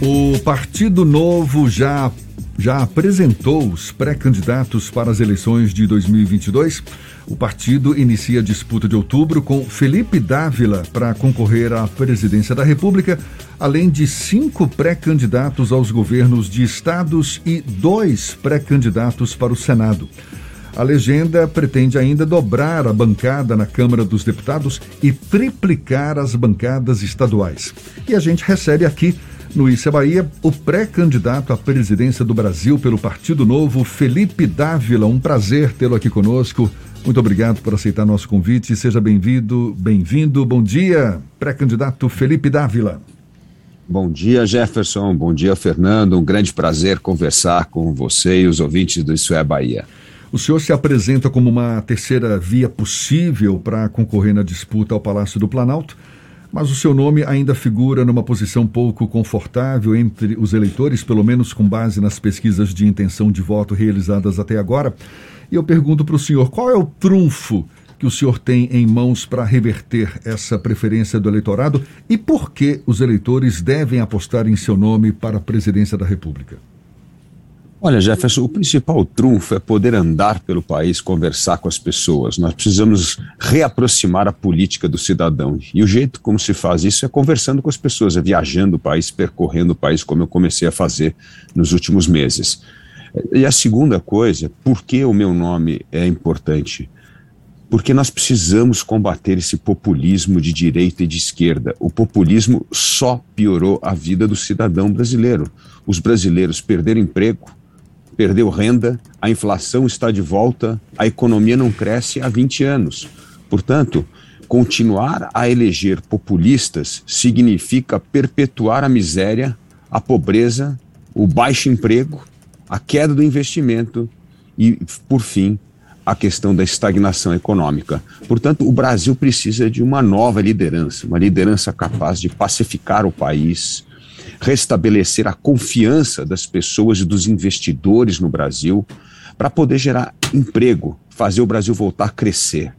O Partido Novo já, já apresentou os pré-candidatos para as eleições de 2022. O partido inicia a disputa de outubro com Felipe Dávila para concorrer à presidência da República, além de cinco pré-candidatos aos governos de estados e dois pré-candidatos para o Senado. A legenda pretende ainda dobrar a bancada na Câmara dos Deputados e triplicar as bancadas estaduais. E a gente recebe aqui no Issa Bahia, o pré-candidato à presidência do Brasil pelo Partido Novo, Felipe Dávila. Um prazer tê-lo aqui conosco. Muito obrigado por aceitar nosso convite. Seja bem-vindo, bem-vindo. Bom dia, pré-candidato Felipe Dávila. Bom dia, Jefferson. Bom dia, Fernando. Um grande prazer conversar com você e os ouvintes do Isso é Bahia. O senhor se apresenta como uma terceira via possível para concorrer na disputa ao Palácio do Planalto, mas o seu nome ainda figura numa posição pouco confortável entre os eleitores, pelo menos com base nas pesquisas de intenção de voto realizadas até agora. E eu pergunto para o senhor: qual é o trunfo que o senhor tem em mãos para reverter essa preferência do eleitorado e por que os eleitores devem apostar em seu nome para a presidência da República? Olha, Jefferson, o principal trunfo é poder andar pelo país, conversar com as pessoas. Nós precisamos reaproximar a política do cidadão. E o jeito como se faz isso é conversando com as pessoas, é viajando o país, percorrendo o país, como eu comecei a fazer nos últimos meses. E a segunda coisa, por que o meu nome é importante? Porque nós precisamos combater esse populismo de direita e de esquerda. O populismo só piorou a vida do cidadão brasileiro. Os brasileiros perderam emprego, perdeu renda, a inflação está de volta, a economia não cresce há 20 anos. Portanto, continuar a eleger populistas significa perpetuar a miséria, a pobreza, o baixo emprego, a queda do investimento e, por fim, a questão da estagnação econômica. Portanto, o Brasil precisa de uma nova liderança, uma liderança capaz de pacificar o país, restabelecer a confiança das pessoas e dos investidores no Brasil, para poder gerar emprego, fazer o Brasil voltar a crescer.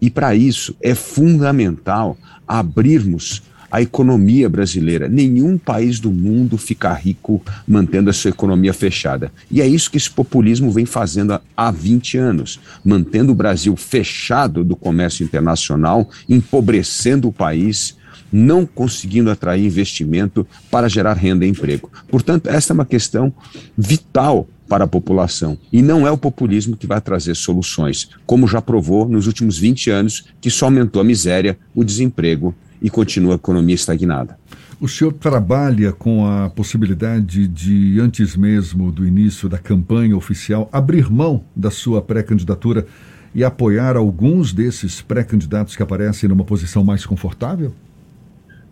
E para isso é fundamental abrirmos a economia brasileira. Nenhum país do mundo fica rico mantendo a sua economia fechada. E é isso que esse populismo vem fazendo há 20 anos, mantendo o Brasil fechado do comércio internacional, empobrecendo o país não conseguindo atrair investimento para gerar renda e emprego. Portanto, esta é uma questão vital para a população. E não é o populismo que vai trazer soluções, como já provou nos últimos 20 anos, que só aumentou a miséria, o desemprego e continua a economia estagnada. O senhor trabalha com a possibilidade de, antes mesmo do início da campanha oficial, abrir mão da sua pré-candidatura e apoiar alguns desses pré-candidatos que aparecem numa posição mais confortável?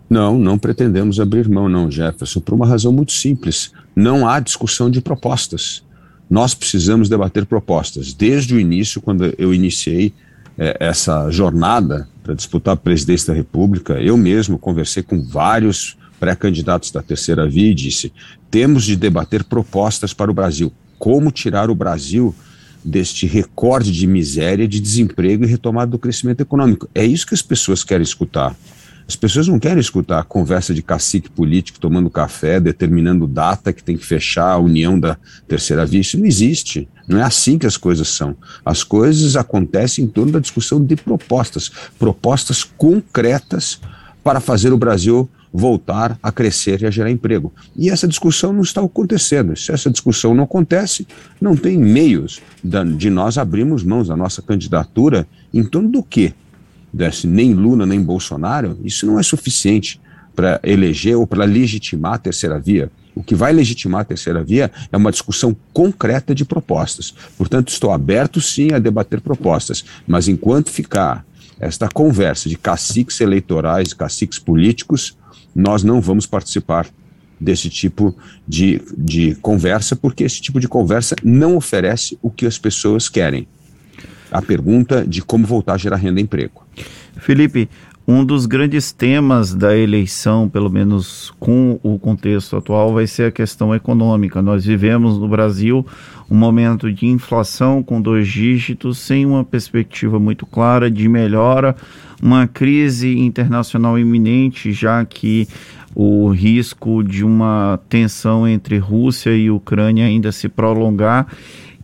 Não, não pretendemos abrir mão, não, Jefferson, por uma razão muito simples. Não há discussão de propostas. Nós precisamos debater propostas. Desde o início, quando eu iniciei é, essa jornada para disputar a presidência da República, eu mesmo conversei com vários pré-candidatos da terceira via e disse: temos de debater propostas para o Brasil. Como tirar o Brasil deste recorde de miséria, de desemprego e retomada do crescimento econômico? É isso que as pessoas querem escutar. As pessoas não querem escutar a conversa de cacique político tomando café, determinando data que tem que fechar a união da terceira via. Isso não existe. Não é assim que as coisas são. As coisas acontecem em torno da discussão de propostas, propostas concretas para fazer o Brasil voltar a crescer e a gerar emprego. E essa discussão não está acontecendo. Se essa discussão não acontece, não tem meios de nós abrirmos mãos da nossa candidatura em torno do quê? Desse nem Lula nem Bolsonaro, isso não é suficiente para eleger ou para legitimar a terceira via. O que vai legitimar a terceira via é uma discussão concreta de propostas. Portanto, estou aberto sim a debater propostas, mas enquanto ficar esta conversa de caciques eleitorais, caciques políticos, nós não vamos participar desse tipo de, de conversa, porque esse tipo de conversa não oferece o que as pessoas querem a pergunta de como voltar a gerar renda e emprego. Felipe, um dos grandes temas da eleição, pelo menos com o contexto atual, vai ser a questão econômica. Nós vivemos no Brasil um momento de inflação com dois dígitos, sem uma perspectiva muito clara de melhora, uma crise internacional iminente, já que o risco de uma tensão entre Rússia e Ucrânia ainda se prolongar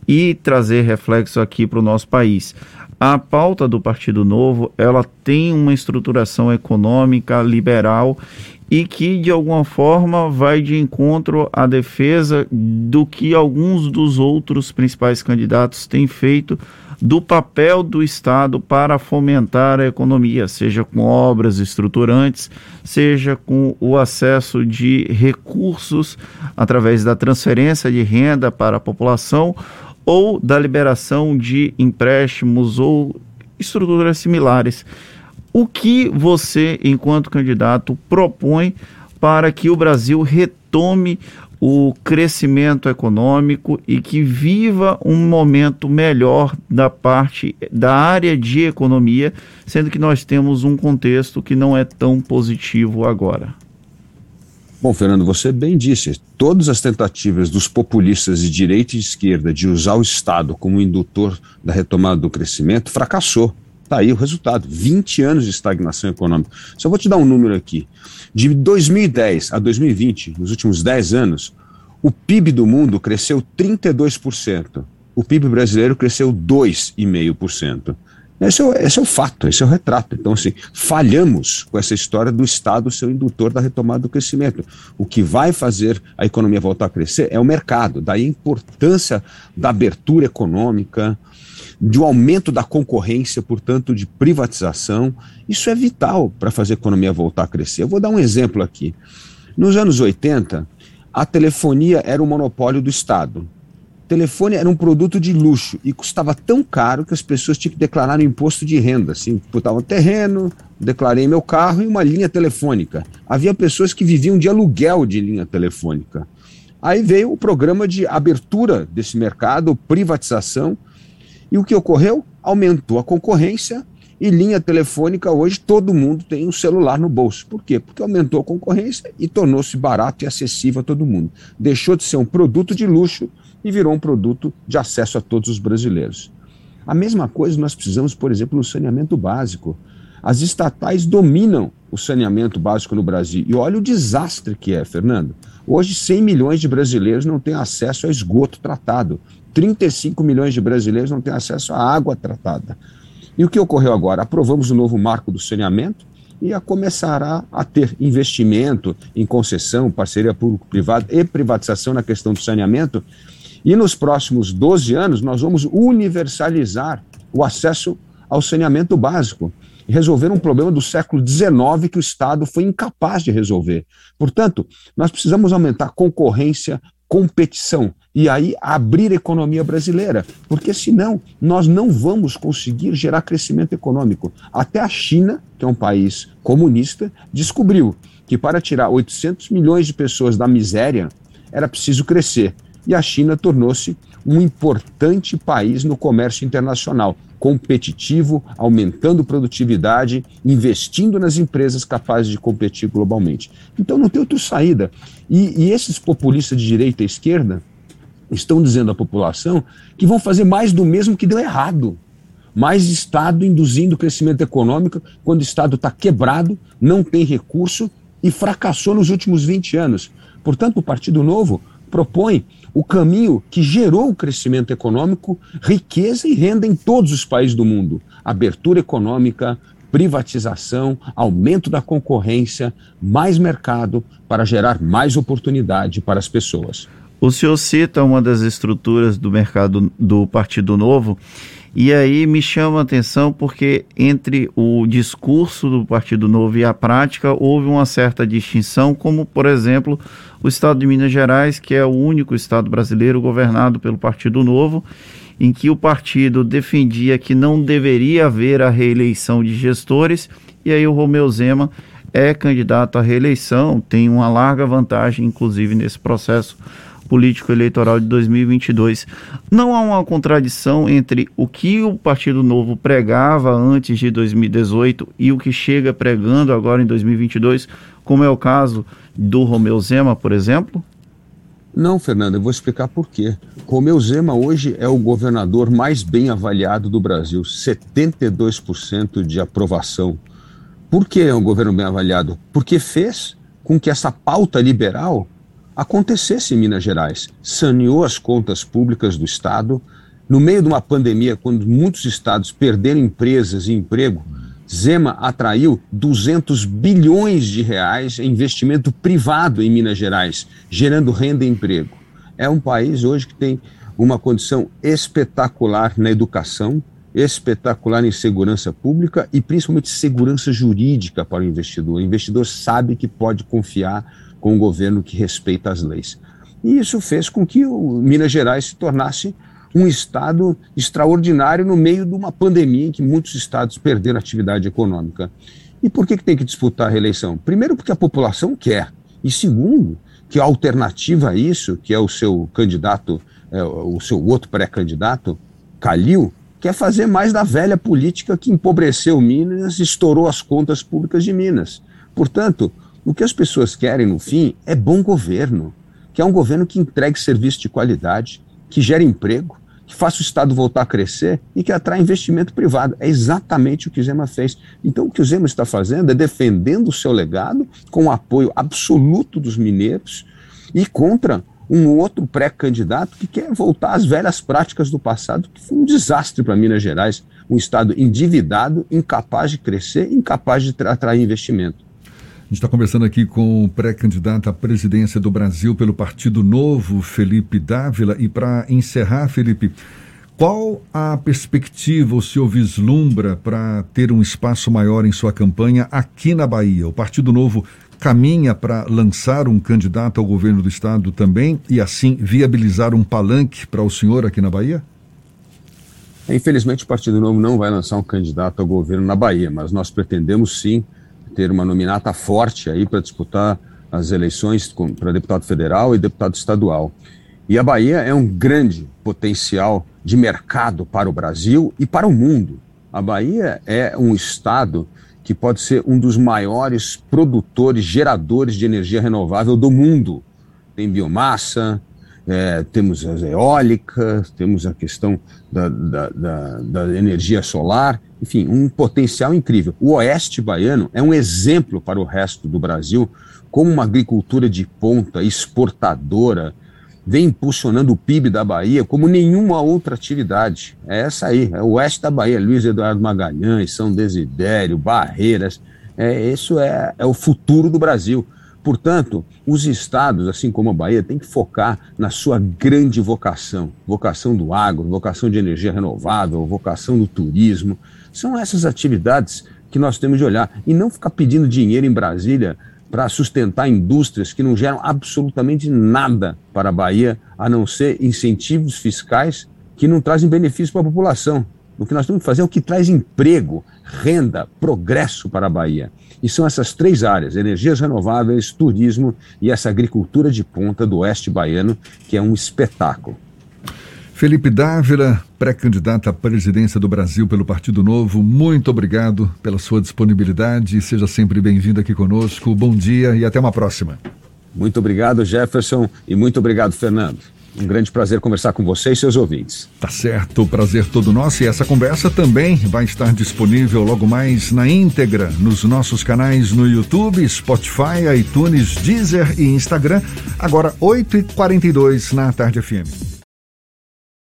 e trazer reflexo aqui para o nosso país. A pauta do Partido Novo, ela tem uma estruturação econômica liberal e que de alguma forma vai de encontro à defesa do que alguns dos outros principais candidatos têm feito do papel do Estado para fomentar a economia, seja com obras estruturantes, seja com o acesso de recursos através da transferência de renda para a população ou da liberação de empréstimos ou estruturas similares. O que você, enquanto candidato, propõe para que o Brasil retome o crescimento econômico e que viva um momento melhor da parte da área de economia, sendo que nós temos um contexto que não é tão positivo agora? Bom, Fernando, você bem disse, todas as tentativas dos populistas de direita e esquerda de usar o Estado como indutor da retomada do crescimento fracassou. Está aí o resultado: 20 anos de estagnação econômica. Só vou te dar um número aqui. De 2010 a 2020, nos últimos 10 anos, o PIB do mundo cresceu 32%. O PIB brasileiro cresceu 2,5%. Esse é, esse é o fato, esse é o retrato. Então, assim, falhamos com essa história do Estado ser o indutor da retomada do crescimento. O que vai fazer a economia voltar a crescer é o mercado. Daí a importância da abertura econômica, de um aumento da concorrência, portanto, de privatização. Isso é vital para fazer a economia voltar a crescer. Eu vou dar um exemplo aqui. Nos anos 80, a telefonia era um monopólio do Estado telefone era um produto de luxo e custava tão caro que as pessoas tinham que declarar o imposto de renda. Assim, botava um terreno, declarei meu carro e uma linha telefônica. Havia pessoas que viviam de aluguel de linha telefônica. Aí veio o programa de abertura desse mercado, privatização, e o que ocorreu? Aumentou a concorrência e linha telefônica hoje todo mundo tem um celular no bolso. Por quê? Porque aumentou a concorrência e tornou-se barato e acessível a todo mundo. Deixou de ser um produto de luxo e virou um produto de acesso a todos os brasileiros. A mesma coisa nós precisamos, por exemplo, no saneamento básico. As estatais dominam o saneamento básico no Brasil. E olha o desastre que é, Fernando. Hoje, 100 milhões de brasileiros não têm acesso a esgoto tratado. 35 milhões de brasileiros não têm acesso à água tratada. E o que ocorreu agora? Aprovamos o novo marco do saneamento e a começará a ter investimento em concessão, parceria público-privada e privatização na questão do saneamento e nos próximos 12 anos, nós vamos universalizar o acesso ao saneamento básico e resolver um problema do século XIX que o Estado foi incapaz de resolver. Portanto, nós precisamos aumentar concorrência, competição e aí abrir a economia brasileira, porque senão nós não vamos conseguir gerar crescimento econômico. Até a China, que é um país comunista, descobriu que para tirar 800 milhões de pessoas da miséria era preciso crescer e a China tornou-se um importante país no comércio internacional, competitivo, aumentando produtividade, investindo nas empresas capazes de competir globalmente. Então não tem outra saída. E, e esses populistas de direita e esquerda estão dizendo à população que vão fazer mais do mesmo que deu errado. Mais Estado induzindo crescimento econômico quando o Estado está quebrado, não tem recurso e fracassou nos últimos 20 anos. Portanto, o Partido Novo propõe o caminho que gerou o crescimento econômico, riqueza e renda em todos os países do mundo. Abertura econômica, privatização, aumento da concorrência, mais mercado para gerar mais oportunidade para as pessoas. O senhor cita uma das estruturas do mercado do Partido Novo e aí me chama a atenção porque entre o discurso do Partido Novo e a prática houve uma certa distinção, como por exemplo o estado de Minas Gerais, que é o único estado brasileiro governado pelo Partido Novo, em que o partido defendia que não deveria haver a reeleição de gestores, e aí o Romeu Zema é candidato à reeleição, tem uma larga vantagem, inclusive, nesse processo político-eleitoral de 2022. Não há uma contradição entre o que o Partido Novo pregava antes de 2018 e o que chega pregando agora em 2022, como é o caso do Romeu Zema, por exemplo? Não, Fernando, eu vou explicar por quê. Romeu Zema hoje é o governador mais bem avaliado do Brasil, 72% de aprovação. Por que é um governo bem avaliado? Porque fez com que essa pauta liberal acontecesse em Minas Gerais. Saneou as contas públicas do Estado. No meio de uma pandemia, quando muitos estados perderam empresas e emprego, Zema atraiu 200 bilhões de reais em investimento privado em Minas Gerais, gerando renda e emprego. É um país hoje que tem uma condição espetacular na educação, espetacular em segurança pública e principalmente segurança jurídica para o investidor. O investidor sabe que pode confiar com um governo que respeita as leis. E isso fez com que o Minas Gerais se tornasse um estado extraordinário no meio de uma pandemia em que muitos estados perderam atividade econômica. E por que, que tem que disputar a reeleição? Primeiro, porque a população quer. E segundo, que a alternativa a isso, que é o seu candidato, é, o seu outro pré-candidato, Calil, quer fazer mais da velha política que empobreceu Minas e estourou as contas públicas de Minas. Portanto, o que as pessoas querem, no fim, é bom governo, que é um governo que entregue serviço de qualidade, que gere emprego, que faça o Estado voltar a crescer e que atrai investimento privado. É exatamente o que o Zema fez. Então, o que o Zema está fazendo é defendendo o seu legado com o apoio absoluto dos mineiros e contra um outro pré-candidato que quer voltar às velhas práticas do passado, que foi um desastre para Minas Gerais. Um Estado endividado, incapaz de crescer, incapaz de atrair investimento. A gente está conversando aqui com o pré-candidato à presidência do Brasil pelo Partido Novo, Felipe Dávila. E para encerrar, Felipe, qual a perspectiva o senhor vislumbra para ter um espaço maior em sua campanha aqui na Bahia? O Partido Novo caminha para lançar um candidato ao governo do estado também e assim viabilizar um palanque para o senhor aqui na Bahia? Infelizmente, o Partido Novo não vai lançar um candidato ao governo na Bahia, mas nós pretendemos sim ter uma nominata forte aí para disputar as eleições para deputado federal e deputado estadual. E a Bahia é um grande potencial de mercado para o Brasil e para o mundo. A Bahia é um estado que pode ser um dos maiores produtores, geradores de energia renovável do mundo. Tem biomassa, é, temos as eólicas, temos a questão da, da, da, da, energia solar, enfim, um potencial incrível. O oeste baiano é um exemplo para o resto do Brasil como uma agricultura de ponta, exportadora, vem impulsionando o PIB da Bahia como nenhuma outra atividade. É essa aí, é o oeste da Bahia, Luiz Eduardo Magalhães, São Desidério, Barreiras, é, isso é, é o futuro do Brasil. Portanto, os estados, assim como a Bahia, têm que focar na sua grande vocação, vocação do agro, vocação de energia renovável, vocação do turismo. São essas atividades que nós temos de olhar e não ficar pedindo dinheiro em Brasília para sustentar indústrias que não geram absolutamente nada para a Bahia, a não ser incentivos fiscais que não trazem benefício para a população. O que nós temos que fazer é o que traz emprego, renda, progresso para a Bahia. E são essas três áreas: energias renováveis, turismo e essa agricultura de ponta do oeste baiano, que é um espetáculo. Felipe Dávila, pré-candidato à presidência do Brasil pelo Partido Novo, muito obrigado pela sua disponibilidade. Seja sempre bem-vindo aqui conosco. Bom dia e até uma próxima. Muito obrigado, Jefferson, e muito obrigado, Fernando. Um grande prazer conversar com você e seus ouvintes. Tá certo, prazer todo nosso e essa conversa também vai estar disponível logo mais na íntegra nos nossos canais no YouTube, Spotify, iTunes, Deezer e Instagram. Agora 8h42 na Tarde FM.